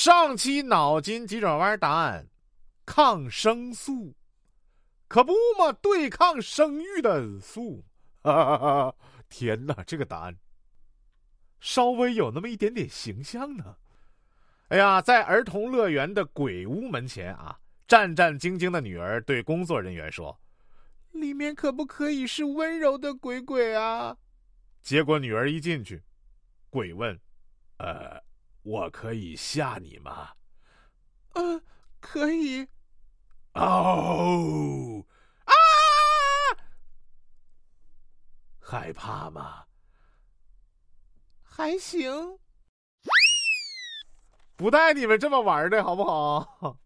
上期脑筋急转弯答案：抗生素，可不嘛，对抗生育的素。天哪，这个答案稍微有那么一点点形象呢。哎呀，在儿童乐园的鬼屋门前啊，战战兢兢的女儿对工作人员说：“里面可不可以是温柔的鬼鬼啊？”结果女儿一进去，鬼问：“呃，我可以吓你吗？”“呃，可以。”“哦，啊，害怕吗？”“还行。”不带你们这么玩的好不好？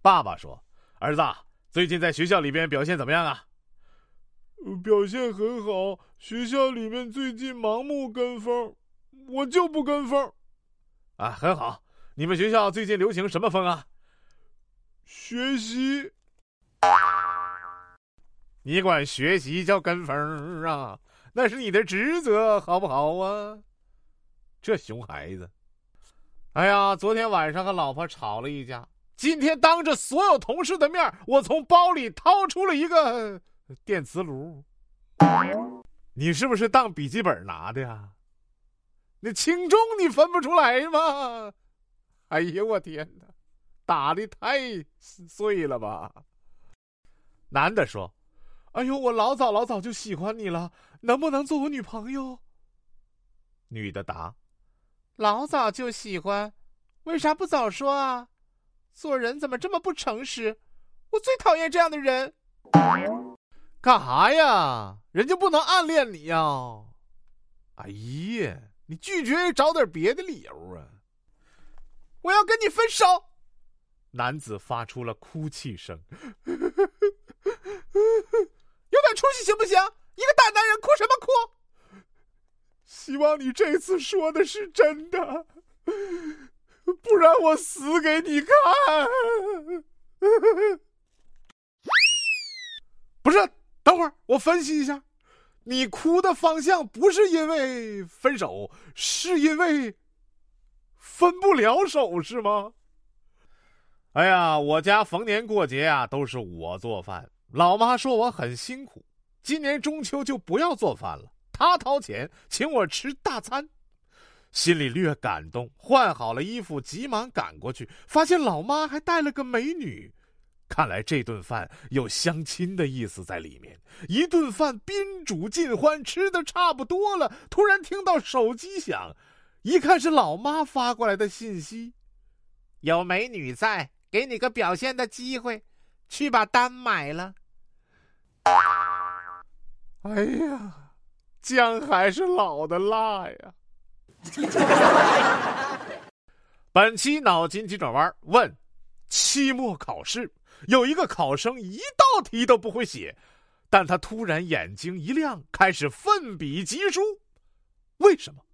爸爸说：“儿子，最近在学校里边表现怎么样啊？”“表现很好。学校里面最近盲目跟风，我就不跟风。”“啊，很好。你们学校最近流行什么风啊？”“学习。”“你管学习叫跟风啊？那是你的职责，好不好啊？”这熊孩子。哎呀，昨天晚上和老婆吵了一架，今天当着所有同事的面，我从包里掏出了一个电磁炉。你是不是当笔记本拿的呀？那轻重你分不出来吗？哎呀，我天哪，打的太碎了吧！男的说：“哎呦，我老早老早就喜欢你了，能不能做我女朋友？”女的答。老早就喜欢，为啥不早说啊？做人怎么这么不诚实？我最讨厌这样的人。干哈呀？人家不能暗恋你呀！哎呀，你拒绝找点别的理由啊！我要跟你分手。男子发出了哭泣声。有点出息行不行？一个大男人哭什么哭？希望你这次说的是真的，不然我死给你看。不是，等会儿我分析一下，你哭的方向不是因为分手，是因为分不了手，是吗？哎呀，我家逢年过节啊都是我做饭，老妈说我很辛苦，今年中秋就不要做饭了。他掏钱请我吃大餐，心里略感动，换好了衣服，急忙赶过去，发现老妈还带了个美女，看来这顿饭有相亲的意思在里面。一顿饭宾主尽欢，吃的差不多了，突然听到手机响，一看是老妈发过来的信息：“有美女在，给你个表现的机会，去把单买了。”哎呀！姜还是老的辣呀！本期脑筋急转弯问：期末考试有一个考生一道题都不会写，但他突然眼睛一亮，开始奋笔疾书，为什么？